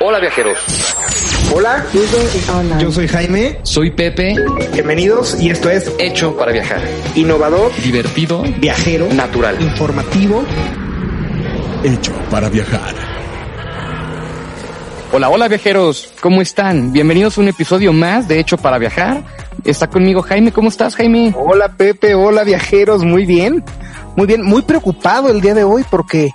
Hola viajeros. Hola, yo soy Jaime. Soy Pepe. Bienvenidos y esto es Hecho para viajar. Innovador, Divertido. viajero, Natural. informativo. Hecho para viajar. Hola, hola viajeros. ¿Cómo están? Bienvenidos a un episodio más de Hecho para viajar. Está conmigo Jaime. ¿Cómo estás, Jaime? Hola Pepe, hola viajeros, muy bien. Muy bien, muy preocupado el día de hoy porque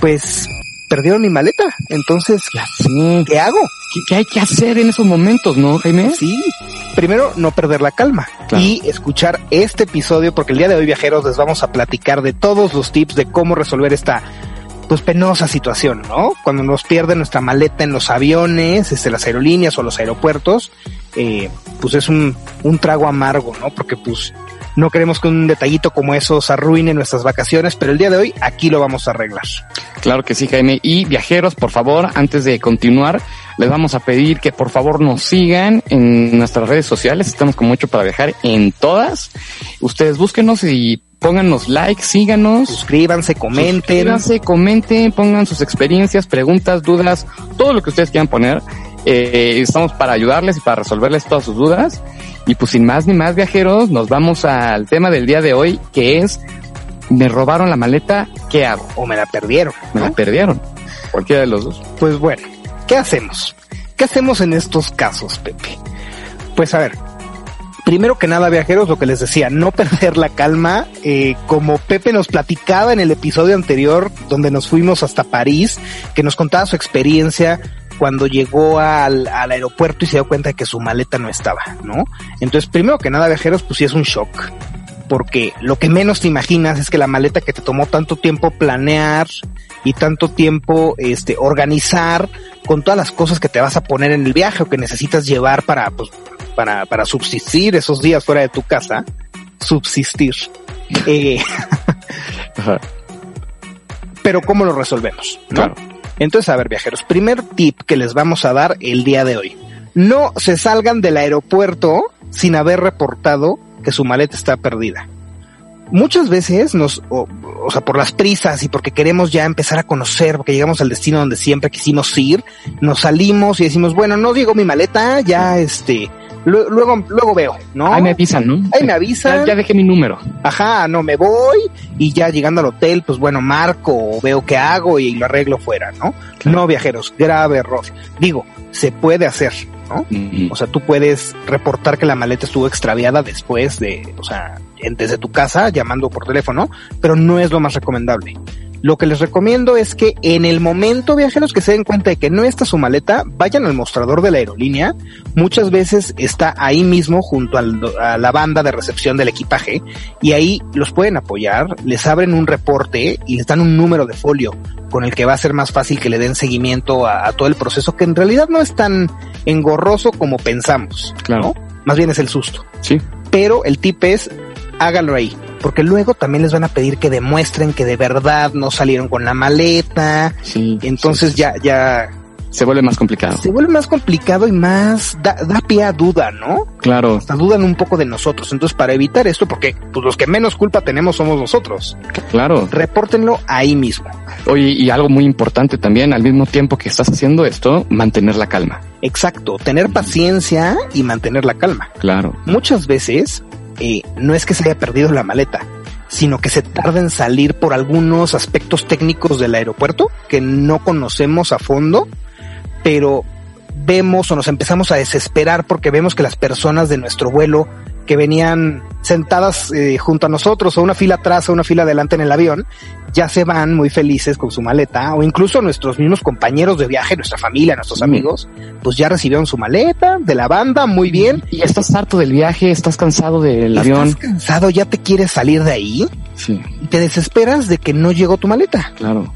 pues perdieron mi maleta. Entonces, Sí. ¿qué hago? ¿Qué, qué hay que hacer en esos momentos, no, Jaime? Sí, primero no perder la calma Claro. y escuchar este episodio porque el día de hoy viajeros les vamos a platicar de todos los tips de cómo resolver esta pues penosa situación, ¿no? Cuando nos pierde nuestra maleta en los aviones, este, las aerolíneas o los aeropuertos, eh, pues es un, un trago amargo, ¿no? Porque pues no queremos que un detallito como esos arruine nuestras vacaciones, pero el día de hoy aquí lo vamos a arreglar. Claro que sí, Jaime. Y viajeros, por favor, antes de continuar, les vamos a pedir que por favor nos sigan en nuestras redes sociales. Estamos como hecho para viajar en todas. Ustedes búsquenos y pónganos like, síganos. Suscríbanse, comenten. Suscríbanse, comenten, pongan sus experiencias, preguntas, dudas, todo lo que ustedes quieran poner. Eh, estamos para ayudarles y para resolverles todas sus dudas. Y pues sin más ni más viajeros, nos vamos al tema del día de hoy, que es, me robaron la maleta, ¿qué hago? O me la perdieron. Me ¿no? la perdieron. Cualquiera de los dos. Pues bueno, ¿qué hacemos? ¿Qué hacemos en estos casos, Pepe? Pues a ver, primero que nada, viajeros, lo que les decía, no perder la calma, eh, como Pepe nos platicaba en el episodio anterior, donde nos fuimos hasta París, que nos contaba su experiencia cuando llegó al, al aeropuerto y se dio cuenta de que su maleta no estaba, ¿no? Entonces, primero que nada, viajeros, pues sí es un shock. Porque lo que menos te imaginas es que la maleta que te tomó tanto tiempo planear y tanto tiempo este organizar con todas las cosas que te vas a poner en el viaje o que necesitas llevar para pues para para subsistir esos días fuera de tu casa, subsistir. Eh, pero cómo lo resolvemos, ¿no? Claro. Entonces, a ver, viajeros, primer tip que les vamos a dar el día de hoy. No se salgan del aeropuerto sin haber reportado que su maleta está perdida. Muchas veces nos, o, o sea, por las prisas y porque queremos ya empezar a conocer, porque llegamos al destino donde siempre quisimos ir, nos salimos y decimos, bueno, no digo mi maleta, ya este, luego, luego veo, ¿no? Ahí me avisan, ¿no? Ahí me avisan. Ya, ya dejé mi número. Ajá, no me voy y ya llegando al hotel, pues bueno, marco veo qué hago y lo arreglo fuera, ¿no? Claro. No, viajeros, grave error. Digo, se puede hacer, ¿no? O sea, tú puedes reportar que la maleta estuvo extraviada después de, o sea, desde tu casa, llamando por teléfono, pero no es lo más recomendable. Lo que les recomiendo es que en el momento, viajeros, que se den cuenta de que no está su maleta, vayan al mostrador de la aerolínea. Muchas veces está ahí mismo junto al- a la banda de recepción del equipaje y ahí los pueden apoyar, les abren un reporte y les dan un número de folio con el que va a ser más fácil que le den seguimiento a, a todo el proceso que en realidad no es tan engorroso como pensamos. Claro. ¿no? Más bien es el susto. Sí. Pero el tip es háganlo ahí. Porque luego también les van a pedir que demuestren que de verdad no salieron con la maleta. Sí. Entonces sí, ya, ya Se vuelve más complicado. se vuelve más complicado y más da, da pie a duda, ¿no? Claro. Hasta dudan un poco de nosotros. Entonces para evitar esto, porque pues los que menos culpa tenemos somos nosotros, Claro. repórtenlo ahí mismo. Oye, y algo muy importante también, al mismo tiempo que estás haciendo esto, mantener la calma. Exacto, tener paciencia y mantener la calma. Claro. muchas veces no es que se haya perdido la maleta, sino que se tarda en salir por algunos aspectos técnicos del aeropuerto que no conocemos a fondo, pero vemos o nos empezamos a desesperar porque vemos que las personas de nuestro vuelo que venían sentadas eh, junto a nosotros o una fila atrás o una fila adelante en el avión, ya se van muy felices con su maleta o incluso nuestros mismos compañeros de viaje, nuestra familia, nuestros amigos, pues ya recibieron su maleta de la banda muy bien Y estás harto del viaje, estás cansado del avión. Estás cansado, ya te quieres salir de ahí Sí, y te desesperas de que no llegó tu maleta. claro.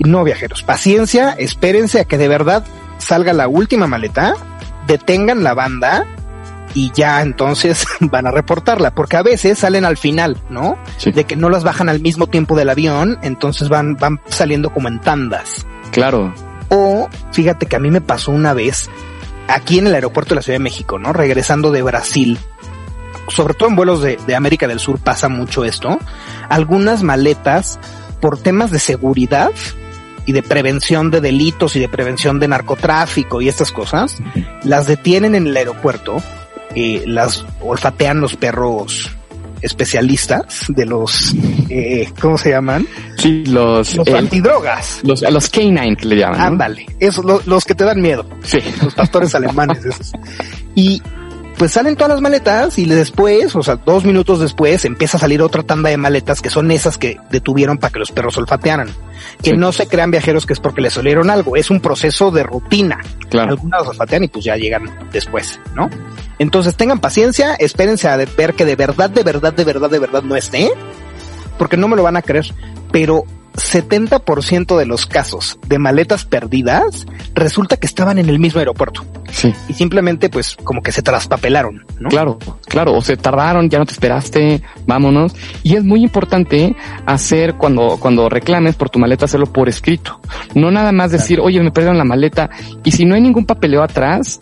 No, viajeros, paciencia, espérense a que de verdad salga la última maleta, detengan la banda y ya entonces van a reportarla, porque a veces salen al final, ¿no? Sí, De que no las bajan al mismo tiempo del avión, entonces van, van saliendo como en tandas. claro. O fíjate que a mí me pasó una vez aquí en el aeropuerto de la Ciudad de México, ¿no? Regresando de Brasil. Sobre todo en vuelos de, de América del Sur pasa mucho esto. Algunas maletas, por temas de seguridad, y de prevención de delitos y de prevención de narcotráfico y estas cosas, las detienen en el aeropuerto, eh, las olfatean los perros especialistas de los, eh, ¿cómo se llaman? Sí, los, Los eh, antidrogas. los, los canine le llaman. ¿no? Ándale, esos, lo- los que te dan miedo. Sí. los pastores alemanes esos. Y pues salen todas las maletas y después, o sea, dos minutos después, empieza a salir otra tanda de maletas que son esas que detuvieron para que los perros olfatearan. Que Sí. no se crean viajeros que es porque les olieron algo, es un proceso de rutina. Claro. Algunas olfatean y pues ya llegan después, ¿no? Entonces tengan paciencia, espérense a ver que de verdad, de verdad, de verdad, de verdad no esté, porque no me lo van a creer, pero 70% de los casos de maletas perdidas resulta que estaban en el mismo aeropuerto Sí. y simplemente pues como que se traspapelaron, ¿no? Claro, claro, o se tardaron, ya no te esperaste, vámonos. Y es muy importante hacer cuando, cuando reclames por tu maleta, hacerlo por escrito. No nada más decir, oye, me perdieron la maleta. Y si no hay ningún papeleo atrás,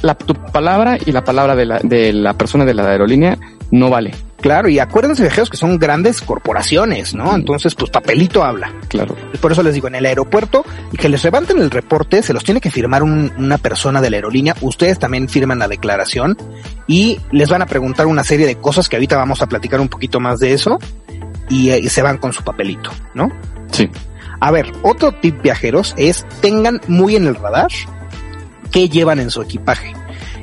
la, tu palabra y la palabra de la, de la persona de la aerolínea no vale. Claro, y acuérdense viajeros que son grandes corporaciones, ¿no? Entonces pues papelito habla. Claro. Por eso les digo, en el aeropuerto, y que les levanten el reporte, se los tiene que firmar un- una persona de la aerolínea. Ustedes también firman la declaración y les van a preguntar una serie de cosas que ahorita vamos a platicar un poquito más de eso y, eh, y se van con su papelito, ¿no? Sí. A ver, otro tip viajeros es tengan muy en el radar qué llevan en su equipaje.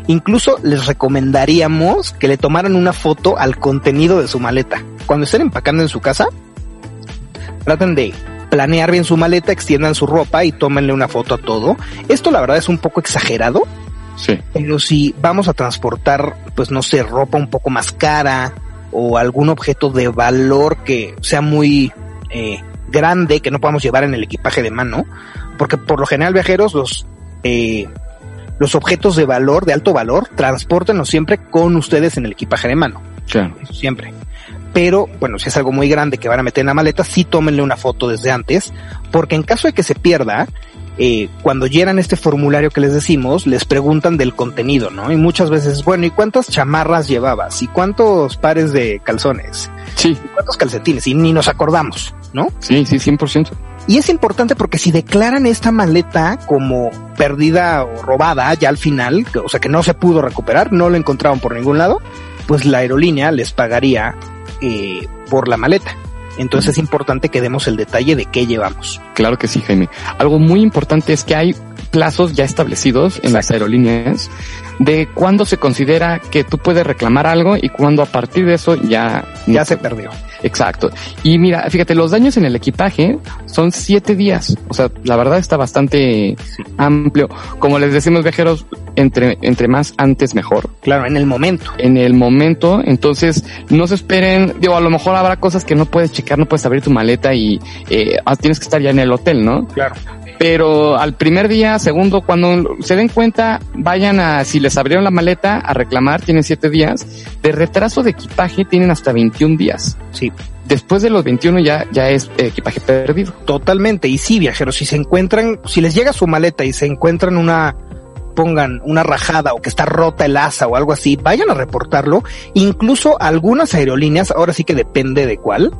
Incluso les recomendaríamos que le tomaran una foto al contenido de su maleta. Cuando estén empacando en su casa, traten de planear bien su maleta, extiendan su ropa y tómenle una foto a todo. Esto la verdad es un poco exagerado, Sí. pero si vamos a transportar, pues no sé, ropa un poco más cara o algún objeto de valor que sea muy eh, grande, que no podamos llevar en el equipaje de mano, porque por lo general viajeros los eh, los objetos de valor, de alto valor, transportenlos siempre con ustedes en el equipaje de mano, Claro. eso siempre. Pero, bueno, si es algo muy grande que van a meter en la maleta, sí tómenle una foto desde antes, porque en caso de que se pierda, eh, cuando llenan este formulario que les decimos, les preguntan del contenido, ¿no? Y muchas veces, bueno, ¿y cuántas chamarras llevabas? ¿Y cuántos pares de calzones? Sí, ¿Y cuántos calcetines? Y ni nos acordamos, ¿no? sí, sí, 100%. Y es importante porque si declaran esta maleta como perdida o robada ya al final, o sea que no se pudo recuperar, no lo encontraron por ningún lado, pues la aerolínea les pagaría eh, por la maleta. Entonces es importante que demos el detalle de qué llevamos. Claro que sí, Jaime. Algo muy importante es que hay plazos ya establecidos en las aerolíneas de cuándo se considera que tú puedes reclamar algo y cuándo a partir de eso ya Ya se perdió. Exacto. Y mira, fíjate, los daños en el equipaje son siete días. O sea, la verdad está bastante amplio. Como les decimos viajeros, entre, entre más antes mejor. Claro, en el momento. En el momento, entonces no se esperen, digo, a lo mejor habrá cosas que no puedes checar, no puedes abrir tu maleta y eh, ah, tienes que estar ya en el hotel, ¿no? Claro. Pero al primer día, segundo, cuando se den cuenta, vayan a, si les abrieron la maleta, a reclamar, tienen siete días. De retraso de equipaje tienen hasta 21 días. Sí, Después de los 21 ya, ya es eh, equipaje perdido. totalmente. Y sí, viajeros, si se encuentran, si les llega su maleta y se encuentran una, pongan una rajada o que está rota el asa o algo así, vayan a reportarlo. Incluso algunas aerolíneas, ahora sí que depende de cuál,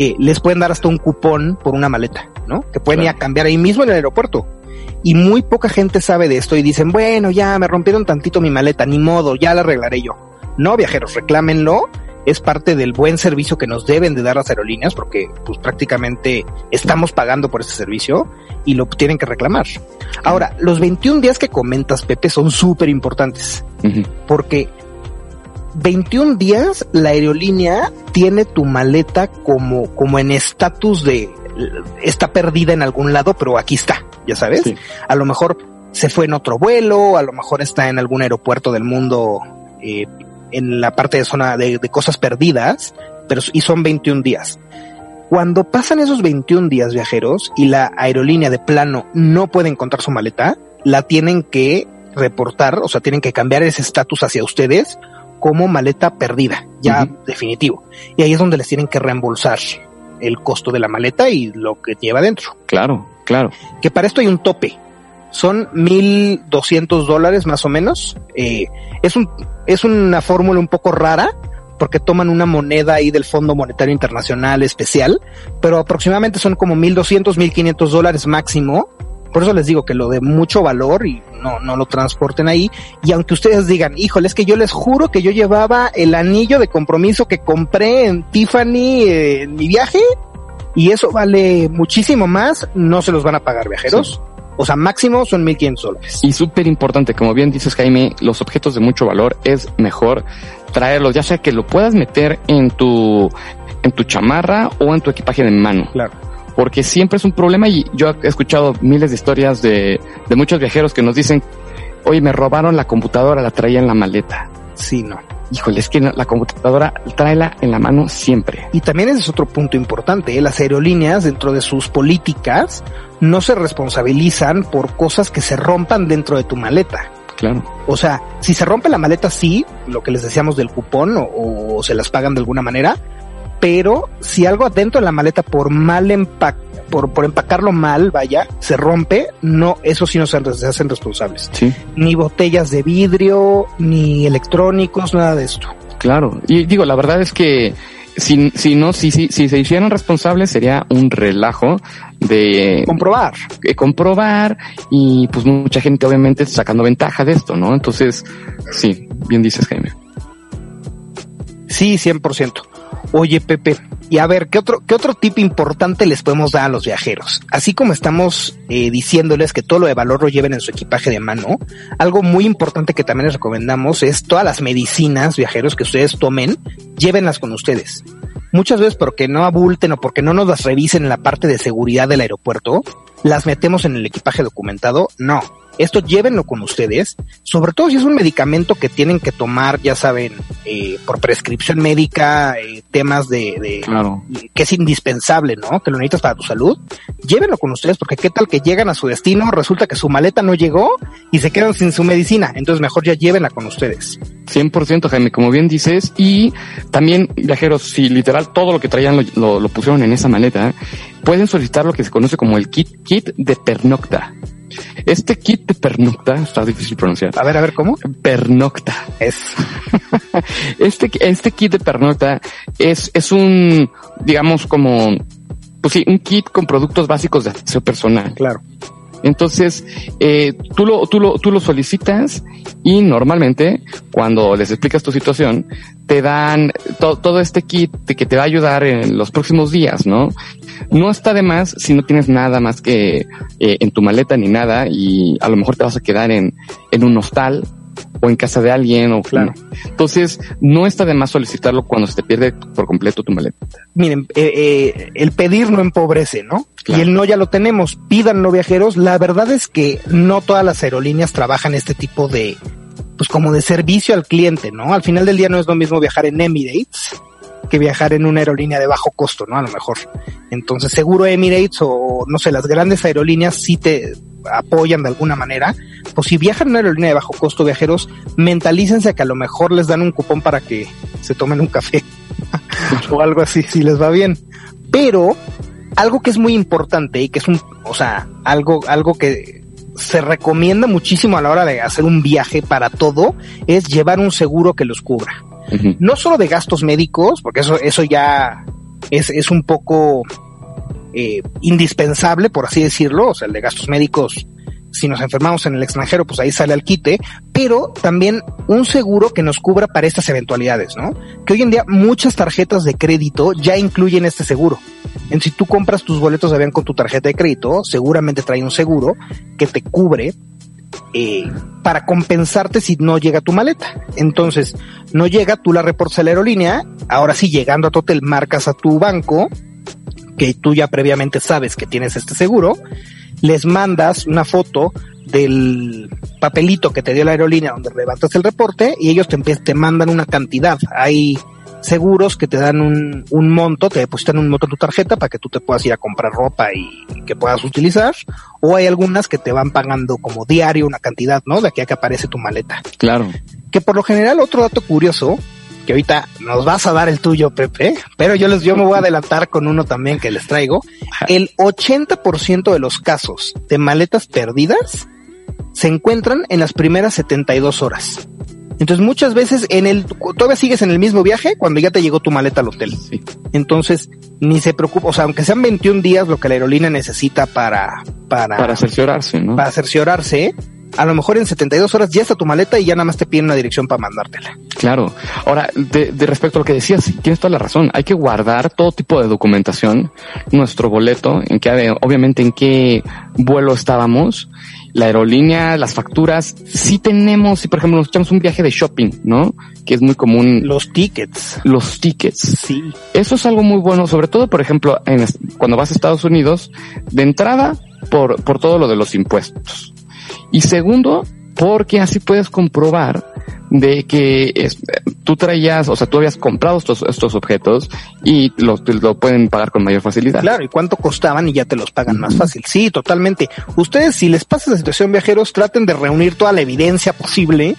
eh, les pueden dar hasta un cupón por una maleta, ¿no? Que pueden ir a cambiar ahí mismo en el aeropuerto. Y muy poca gente sabe de esto y dicen, bueno, ya me rompieron tantito mi maleta, ni modo, ya la arreglaré yo. No, viajeros, reclámenlo. Es parte del buen servicio que nos deben de dar las aerolíneas porque pues prácticamente estamos pagando por ese servicio y lo tienen que reclamar. Ahora, los 21 días que comentas, Pepe, son súper importantes porque 21 días la aerolínea tiene tu maleta como, como en estatus de está perdida en algún lado, pero aquí está, ya sabes. Sí. A lo mejor se fue en otro vuelo, a lo mejor está en algún aeropuerto del mundo eh, en la parte de zona de, de cosas perdidas, pero y son 21 días. Cuando pasan esos 21 días viajeros y la aerolínea de plano no puede encontrar su maleta, la tienen que reportar, o sea, tienen que cambiar ese estatus hacia ustedes como maleta perdida, ya definitivo. Y ahí es donde les tienen que reembolsar el costo de la maleta y lo que lleva dentro. Claro, claro. Que para esto hay un tope. Son 1.200 dólares más o menos. Eh, es, un, es una fórmula un poco rara porque toman una moneda ahí del Fondo Monetario Internacional especial, pero aproximadamente son como 1200, 1500 dólares máximo. Por eso les digo que lo de mucho valor y no, no lo transporten ahí. Y aunque ustedes digan, híjole, es que yo les juro que yo llevaba el anillo de compromiso que compré en Tiffany eh, en mi viaje y eso vale muchísimo más, no se los van a pagar viajeros. O sea, máximo son 1500 dólares. Y súper importante, como bien dices Jaime, los objetos de mucho valor es mejor traerlos, ya sea que lo puedas meter en tu, en tu chamarra o en tu equipaje de mano. Claro. Porque siempre es un problema y yo he escuchado miles de historias de, de muchos viajeros que nos dicen, oye, me robaron la computadora, la traía en la maleta. Sí, no. Híjole, es que la computadora tráela en la mano siempre. Y también ese es otro punto importante. ¿eh? Las aerolíneas, dentro de sus políticas, no se responsabilizan por cosas que se rompan dentro de tu maleta. Claro. O sea, si se rompe la maleta, sí, lo que les decíamos del cupón o, o se las pagan de alguna manera, pero si algo adentro de la maleta por mal empaque, por, por empacarlo mal, vaya, se rompe, no, eso sí no se, se hacen responsables. Sí. Ni botellas de vidrio, ni electrónicos, nada de esto. Claro. Y digo, la verdad es que si, si no, si, si, si se hicieran responsables sería un relajo de comprobar, de comprobar y pues mucha gente obviamente sacando ventaja de esto, ¿no? Entonces, sí, bien dices Jaime. Sí, 100%. Oye, Pepe, y a ver, ¿qué otro, qué otro tip importante les podemos dar a los viajeros? Así como estamos eh, diciéndoles que todo lo de valor lo lleven en su equipaje de mano, algo muy importante que también les recomendamos es todas las medicinas viajeros que ustedes tomen, llévenlas con ustedes. Muchas veces porque no abulten o porque no nos las revisen en la parte de seguridad del aeropuerto, las metemos en el equipaje documentado. No, esto llévenlo con ustedes, sobre todo si es un medicamento que tienen que tomar, ya saben, eh, por prescripción médica, eh, temas de, de Claro. que es indispensable, ¿no? Que lo necesitas para tu salud. Llévenlo con ustedes, porque qué tal que llegan a su destino, resulta que su maleta no llegó y se quedan sin su medicina. Entonces mejor ya llévenla con ustedes. 100% Jaime, como bien dices, y también viajeros, si literal todo lo que traían lo, lo- lo pusieron en esa maleta, pueden solicitar lo que se conoce como el kit, kit de pernocta. Este kit de pernocta, está difícil pronunciar, A ver, a ver, ¿cómo? pernocta. Es. Este, este kit de pernocta es, es un, digamos, como, pues sí, un kit con productos básicos de aseo personal. Claro. Entonces, eh, tú lo, tú lo, tú lo solicitas y normalmente cuando les explicas tu situación, te dan to- todo este kit que te va a ayudar en los próximos días, ¿no? No está de más si no tienes nada más que eh, en tu maleta ni nada y a lo mejor te vas a quedar en, en un hostal o en casa de alguien o Claro. Entonces, no está de más solicitarlo cuando se te pierde por completo tu maleta. Miren, eh, eh, el pedir no empobrece, ¿no? Claro. Y el no ya lo tenemos. Pídanlo viajeros. La verdad es que no todas las aerolíneas trabajan este tipo de, pues como de servicio al cliente, ¿no? Al final del día no es lo mismo viajar en Emirates que viajar en una aerolínea de bajo costo, ¿no? A lo mejor. Entonces, seguro Emirates o no sé, las grandes aerolíneas sí te apoyan de alguna manera. Pues si viajan en una aerolínea de bajo costo, viajeros, mentalícense que a lo mejor les dan un cupón para que se tomen un café o algo así, si les va bien. Pero algo que es muy importante y que es un, o sea, algo, algo que se recomienda muchísimo a la hora de hacer un viaje para todo es llevar un seguro que los cubra no solo de gastos médicos, porque eso, eso ya es, es un poco eh, indispensable, por así decirlo, o sea, el de gastos médicos, si nos enfermamos en el extranjero, pues ahí sale al quite, pero también un seguro que nos cubra para estas eventualidades, ¿no? Que hoy en día muchas tarjetas de crédito ya incluyen este seguro. En si tú compras tus boletos de avión con tu tarjeta de crédito, seguramente trae un seguro que te cubre eh, para compensarte si no llega tu maleta. Entonces, no llega, tú la reportas a la aerolínea, ahora sí, llegando a tu hotel, marcas a tu banco, que tú ya previamente sabes que tienes este seguro, les mandas una foto del papelito que te dio la aerolínea donde levantas el reporte y ellos te, te mandan una cantidad. Hay seguros que te dan un, un monto, te depositan un monto en tu tarjeta para que tú te puedas ir a comprar ropa y que puedas utilizar, o hay algunas que te van pagando como diario una cantidad, ¿no? De aquí a que aparece tu maleta. Claro. Que por lo general, otro dato curioso, que ahorita nos vas a dar el tuyo, Pepe, pero yo les, yo me voy a adelantar con uno también que les traigo. El 80% de los casos de maletas perdidas se encuentran en las primeras 72 horas. Entonces muchas veces en el, todavía sigues en el mismo viaje cuando ya te llegó tu maleta al hotel. Sí. Entonces, ni se preocupa, o sea, aunque sean 21 días lo que la aerolínea necesita para, para, Para cerciorarse, ¿no? para cerciorarse, a lo mejor en 72 horas ya está tu maleta y ya nada más te piden una dirección para mandártela. Claro. Ahora, de, de respecto a lo que decías, tienes toda la razón. Hay que guardar todo tipo de documentación, nuestro boleto, en qué, obviamente en qué vuelo estábamos, la aerolínea, las facturas. Sí tenemos, si por ejemplo nos echamos un viaje de shopping, ¿no? Que es muy común. Los tickets. Los tickets. Sí. Eso es algo muy bueno, sobre todo, por ejemplo, en, cuando vas a Estados Unidos, de entrada, por, por todo lo de los impuestos. Y segundo, porque así puedes comprobar de que es- tú traías, o sea, tú habías comprado estos, estos objetos y los, lo pueden pagar con mayor facilidad. Claro, y cuánto costaban y ya te los pagan más fácil. Sí, totalmente. Ustedes, si les pasa esa situación, viajeros, traten de reunir toda la evidencia posible.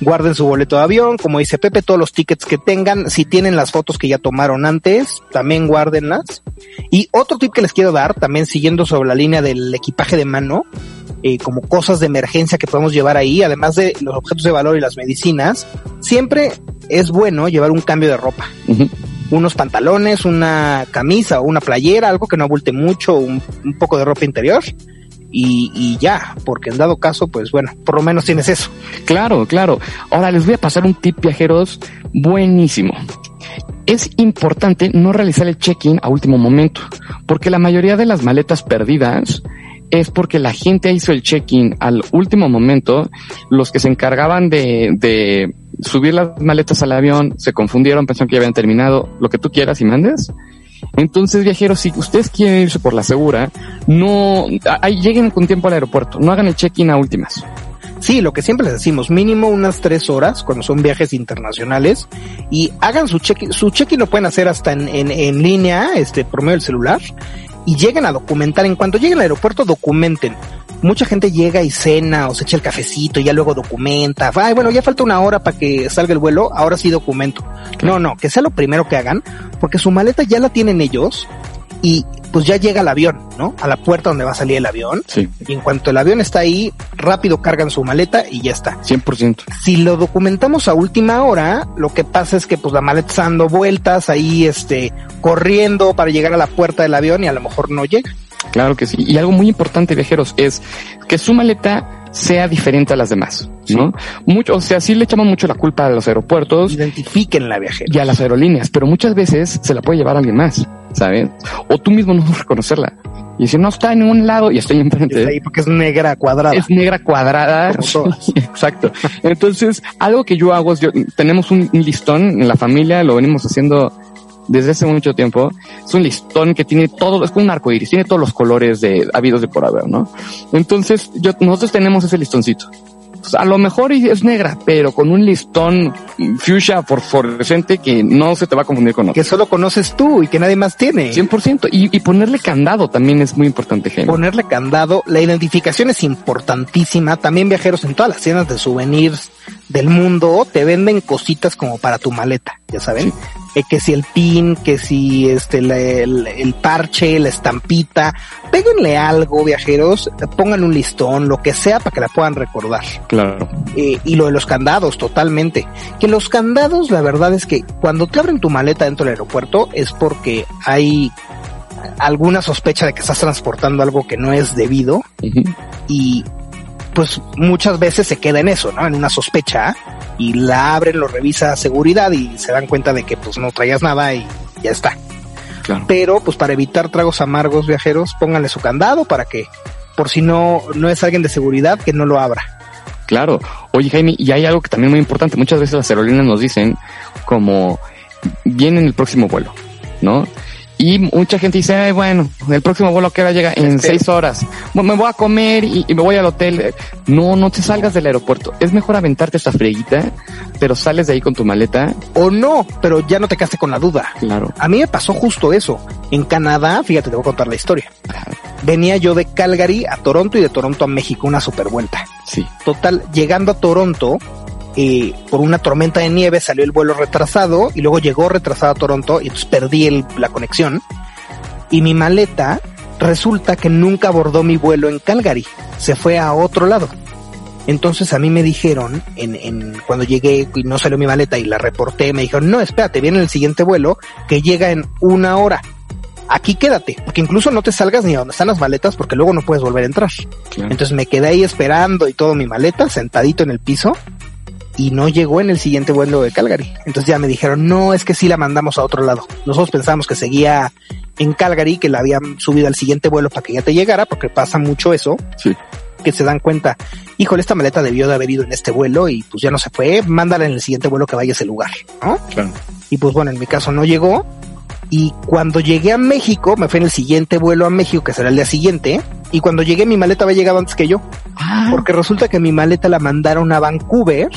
Guarden su boleto de avión, como dice Pepe, todos los tickets que tengan. Si tienen las fotos que ya tomaron antes, también guárdenlas. Y otro tip que les quiero dar, también siguiendo sobre la línea del equipaje de mano, eh, como cosas de emergencia que podemos llevar ahí, además de los objetos de valor y las medicinas, siempre es bueno llevar un cambio de ropa unos pantalones, una camisa o una playera, algo que no abulte mucho, un, un poco de ropa interior y, y ya, porque en dado caso, pues bueno, por lo menos tienes eso. Claro, claro. Ahora les voy a pasar un tip viajeros buenísimo. Es importante no realizar el check-in a último momento, porque la mayoría de las maletas perdidas es porque la gente hizo el check-in al último momento, los que se encargaban de, de subir las maletas al avión se confundieron, pensaron que ya habían terminado, lo que tú quieras y mandes. Entonces, viajeros, si ustedes quieren irse por la segura, no, ahí lleguen con tiempo al aeropuerto, no hagan el check-in a últimas. Sí, lo que siempre les decimos, mínimo unas tres horas cuando son viajes internacionales y hagan su check-in, su check-in lo pueden hacer hasta en, en, en línea, este, por medio del celular y lleguen a documentar. En cuanto lleguen al aeropuerto, documenten. Mucha gente llega y cena o se echa el cafecito y ya luego documenta. Ay, bueno, ya falta una hora para que salga el vuelo, ahora sí documento. No, no, que sea lo primero que hagan, porque su maleta ya la tienen ellos y pues ya llega el avión, ¿no? A la puerta donde va a salir el avión. Sí, Y en cuanto el avión está ahí, rápido cargan su maleta y ya está. 100%. Si lo documentamos a última hora, lo que pasa es que pues la maleta está dando vueltas ahí, este, corriendo para llegar a la puerta del avión y a lo mejor no llega. Claro que sí. Y algo muy importante, viajeros, es que su maleta sea diferente a las demás, ¿no? Mucho, o sea, sí le echamos mucho la culpa a los aeropuertos Identifiquen la viajera. y a las aerolíneas, pero muchas veces se la puede llevar alguien más, ¿sabes? O tú mismo no reconocerla. Y decir, no está en ningún lado y estoy enfrente. Está ahí porque es negra cuadrada. Es negra cuadrada. Exacto. Entonces, algo que yo hago es, yo, tenemos un, un listón en la familia, lo venimos haciendo desde hace mucho tiempo. Es un listón que tiene todo, es como un arco iris, tiene todos los colores de habidos de por haber, ¿no? Entonces, yo, nosotros tenemos ese listoncito. Pues, a lo mejor es negra, pero con un listón fuchsia fosforescente que no se te va a confundir con otro. Que solo conoces tú y que nadie más tiene. 100%. Y, y ponerle candado también es muy importante, Jaime. Ponerle candado. La identificación es importantísima. También viajeros en todas las tiendas de souvenirs del mundo te venden cositas como para tu maleta, ya saben. Eh, que si el pin, que si este la- el, el parche, la estampita, péguenle algo, viajeros, pongan un listón, lo que sea para que la puedan recordar. Claro. Eh, y lo de los candados, totalmente. Que los candados, la verdad es que cuando te abren tu maleta dentro del aeropuerto es porque hay alguna sospecha de que estás transportando algo que no es debido Ujú. y pues muchas veces se queda en eso, ¿no? En una sospecha y la abren, lo revisa a seguridad y se dan cuenta de que pues no traías nada y ya está. Claro. Pero pues para evitar tragos amargos viajeros, pónganle su candado para que por si no no es alguien de seguridad que no lo abra. Claro. Oye, Jaime, y hay algo que también es muy importante. Muchas veces las aerolíneas nos dicen como viene en el próximo vuelo, ¿no? Y mucha gente dice, Ay, bueno, el próximo vuelo que hora llega en Espero. seis horas. Bueno, Me voy a comer y, y me voy al hotel. No, no te salgas del aeropuerto. Es mejor aventarte esta frieguita, pero sales de ahí con tu maleta. O no, pero ya no te quedaste con la duda. Claro. A mí me pasó justo eso. En Canadá, fíjate, te voy a contar la historia. Venía yo de Calgary a Toronto y de Toronto a México, una super vuelta. Sí. Total, llegando a Toronto, eh, por una tormenta de nieve salió el vuelo retrasado y luego llegó retrasado a Toronto y entonces perdí el- la conexión. Y mi maleta resulta que nunca abordó mi vuelo en Calgary. Se fue a otro lado. Entonces a mí me dijeron, en, en, cuando llegué y no salió mi maleta y la reporté, me dijeron, no, espérate, viene el siguiente vuelo que llega en una hora. Aquí quédate, porque incluso no te salgas ni a donde están las maletas porque luego no puedes volver a entrar. Claro. Entonces me quedé ahí esperando y todo mi maleta sentadito en el piso y no llegó en el siguiente vuelo de Calgary. Entonces ya me dijeron, no, es que sí la mandamos a otro lado. Nosotros pensamos que seguía en Calgary, que la habían subido al siguiente vuelo para que ya te llegara, porque pasa mucho eso. Sí. Que se dan cuenta, híjole, esta maleta debió de haber ido en este vuelo y pues ya no se fue, mándala en el siguiente vuelo que vaya a ese lugar, ¿no? Claro. Y pues bueno, en mi caso no llegó. Y cuando llegué a México, me fui en el siguiente vuelo a México, que será el día siguiente. Y cuando llegué, mi maleta había llegado antes que yo. Ah, Porque resulta que mi maleta la mandaron a Vancouver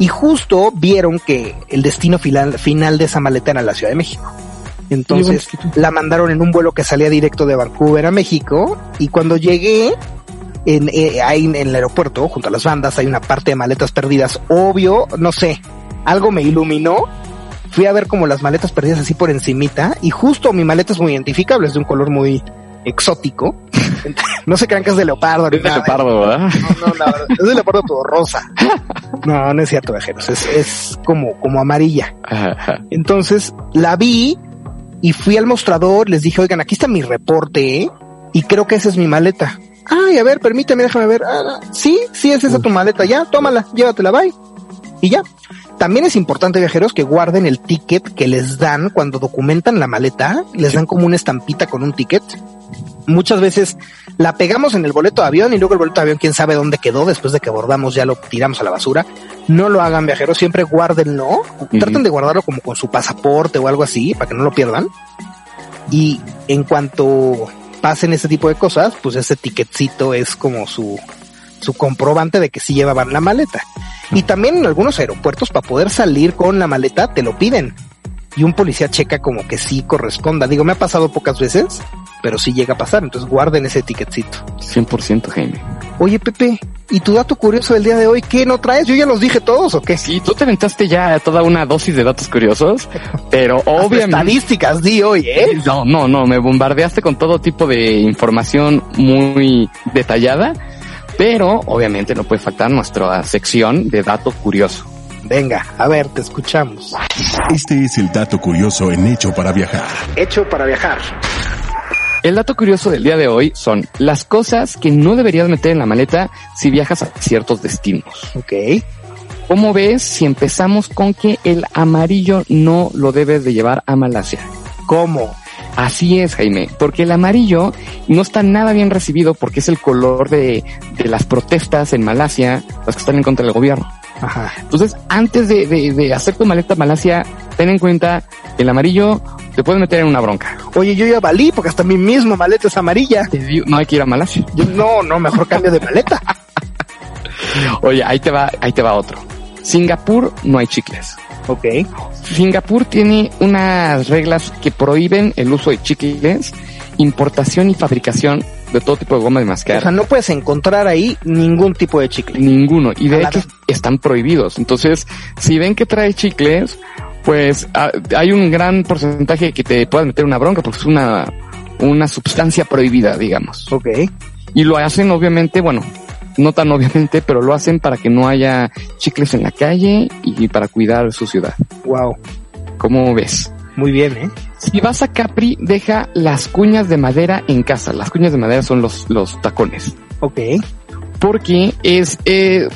y justo vieron que el destino final, final de esa maleta era la Ciudad de México. Entonces la mandaron en un vuelo que salía directo de Vancouver a México y cuando llegué en, eh, ahí en el aeropuerto, junto a las bandas, hay una parte de maletas perdidas. Obvio, no sé, algo me iluminó. Fui a ver como las maletas perdidas así por encimita y justo mi maleta es muy identificable, es de un color muy exótico. no se crean que es de leopardo. es de leopardo, ¿verdad? No, no, la verdad, es de leopardo todo rosa. No, no es cierto, viajeros. Es, es como, como amarilla. Entonces la vi y fui al mostrador. Les dije, oigan, aquí está mi reporte ¿eh? y creo que esa es mi maleta. Ay, a ver, permíteme, déjame ver. Ah, sí, sí, es esa tu maleta. Ya, tómala, llévatela, bye. Y ya. También es importante, viajeros, que guarden el ticket que les dan cuando documentan la maleta. Les dan como una estampita con un ticket. Muchas veces la pegamos en el boleto de avión y luego el boleto de avión, quién sabe dónde quedó después de que abordamos, ya lo tiramos a la basura. No lo hagan, viajeros, siempre guárdenlo. Traten de guardarlo como con su pasaporte o algo así para que no lo pierdan. Y en cuanto pasen ese tipo de cosas, pues ese ticketcito es como su, su comprobante de que sí llevaban la maleta. Y también en algunos aeropuertos para poder salir con la maleta te lo piden. Y un policía checa como que sí corresponda. Digo, me ha pasado pocas veces, pero sí llega a pasar. Entonces guarden ese ticketcito. 100% Jaime. Oye, Pepe, ¿y tu dato curioso del día de hoy qué no traes? ¿Yo ya los dije todos o qué? Sí, tú te aventaste ya toda una dosis de datos curiosos, pero obviamente... Estadísticas di hoy, ¿eh? No, no, no, me bombardeaste con todo tipo de información muy detallada, pero obviamente no puede faltar nuestra sección de dato curioso. Venga, a ver, te escuchamos. Este es el dato curioso en Hecho para Viajar. Hecho para viajar. El dato curioso del día de hoy son las cosas que no deberías meter en la maleta si viajas a ciertos destinos. Ok. ¿Cómo ves si empezamos con que el amarillo no lo debes de llevar a Malasia? ¿Cómo? Así es, Jaime, porque el amarillo no está nada bien recibido porque es el color de, de las protestas en Malasia, las que están en contra del gobierno. Ajá. Entonces, antes de, de, de hacer tu maleta a Malasia, ten en cuenta que el amarillo te puede meter en una bronca. Oye, yo ya valí porque hasta mi misma maleta es amarilla. No hay que ir a Malasia. Yo, no, no, mejor cambio de maleta. Oye, ahí te va, ahí te va otro. Singapur no hay chicles. Ok. Singapur tiene unas reglas que prohíben el uso de chicles, importación y fabricación de todo tipo de goma de O mascar. sea, no puedes encontrar ahí ningún tipo de chicle. Ninguno. Y de hecho están prohibidos. Entonces, si ven que trae chicles, pues ah, hay un gran porcentaje que te puedan meter una bronca porque es una, una sustancia prohibida, digamos. Ok. Y lo hacen obviamente, bueno, no tan obviamente, pero lo hacen para que no haya chicles en la calle y para cuidar su ciudad. Wow. ¿Cómo ves? Muy bien, ¿eh? Si vas a Capri, deja las cuñas de madera en casa. Las cuñas de madera son los, los tacones. Ok. Porque es, eh,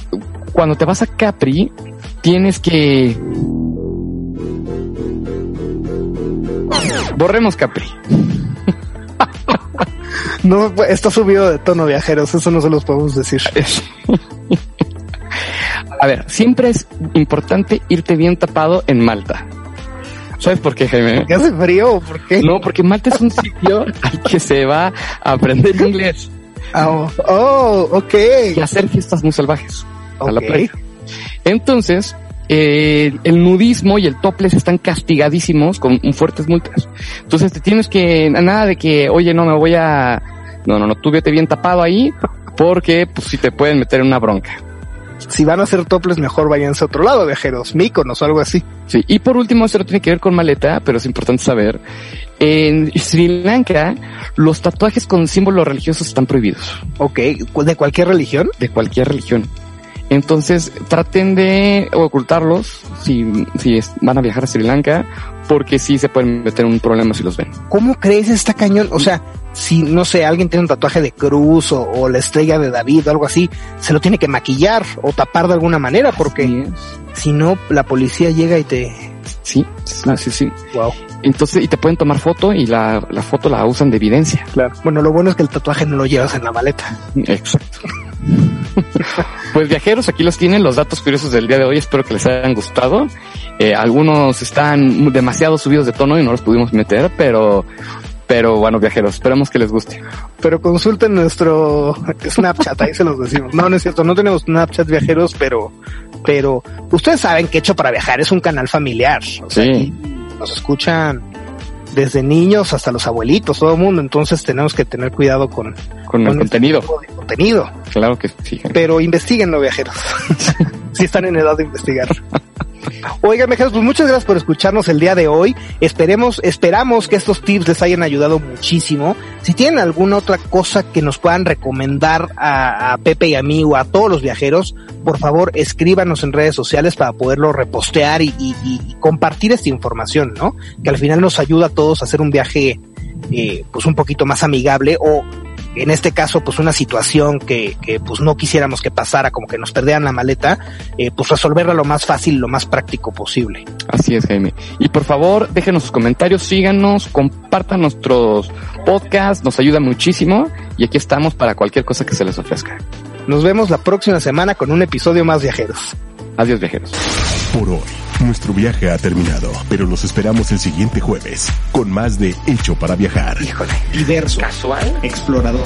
cuando te vas a Capri, tienes que... Borremos Capri. No, está subido de tono viajeros, eso no se los podemos decir. A ver, siempre es importante irte bien tapado en Malta. ¿Sabes por qué, Jaime? ¿Qué hace frío o por qué? No, porque Malta es un sitio al que se va a aprender inglés Ah, oh, oh, ok. y hacer fiestas muy salvajes a la playa. Entonces, eh, el nudismo y el topless están castigadísimos con fuertes multas. Entonces te tienes que, nada de que, oye, no me voy a, no, no, no, tú vete bien tapado ahí porque pues si te pueden meter en una bronca. Si van a hacer toples, mejor váyanse a otro lado, viajeros. Míconos o algo así. Sí, y por último, esto no tiene que ver con maleta, pero es importante saber. En Sri Lanka, los tatuajes con símbolos religiosos están prohibidos, Ok. ¿De cualquier religión? de cualquier religión. Entonces traten de ocultarlos si, si van a viajar a Sri Lanka porque sí se pueden meter en un problema si los ven. ¿Cómo crees esta cañón? O sea, si no sé, alguien tiene un tatuaje de cruz o, la estrella de David o algo así, se lo tiene que maquillar o tapar de alguna manera porque si no la policía llega y te... Sí, sí, sí. Wow. Entonces, y te pueden tomar foto y la, la foto la usan de evidencia. Claro. Bueno, lo bueno es que el tatuaje no lo llevas en la maleta. Exacto. pues viajeros, aquí los tienen los datos curiosos del día de hoy. Espero que les hayan gustado. Eh, algunos están demasiado subidos de tono y no los pudimos meter, pero pero bueno, viajeros, esperamos que les guste. Pero consulten nuestro Snapchat, ahí se los decimos. No, no es cierto, no tenemos Snapchat viajeros, pero, pero ustedes saben que Hecho para Viajar es un canal familiar. sí. nos escuchan desde niños hasta los abuelitos, todo el mundo, entonces tenemos que tener cuidado con, con, el este contenido. contenido. Claro que sí. Pero investiguenlo, viajeros. si están en edad de investigar. Oigan, viajeros, pues muchas gracias por escucharnos el día de hoy. Esperemos, esperamos que estos tips les hayan ayudado muchísimo. Si tienen alguna otra cosa que nos puedan recomendar a, Pepe y a mí o a todos los viajeros, por favor escríbanos en redes sociales para poderlo repostear y, compartir esta información, ¿no? Que al final nos ayuda a todos a hacer un viaje eh, pues un poquito más amigable o en este caso, pues una situación que, que pues no quisiéramos que pasara, como que nos perdieran la maleta, eh, pues resolverla lo más fácil, lo más práctico posible. Así es, Jaime. Y por favor, déjenos sus comentarios, síganos, compartan nuestros podcasts, nos ayuda muchísimo y aquí estamos para cualquier cosa que se les ofrezca. Nos vemos la próxima semana con un episodio más viajeros. Adiós viajeros. Por hoy, nuestro viaje ha terminado, pero los esperamos el siguiente jueves con más de Hecho para Viajar. Híjole, diverso, casual, explorador.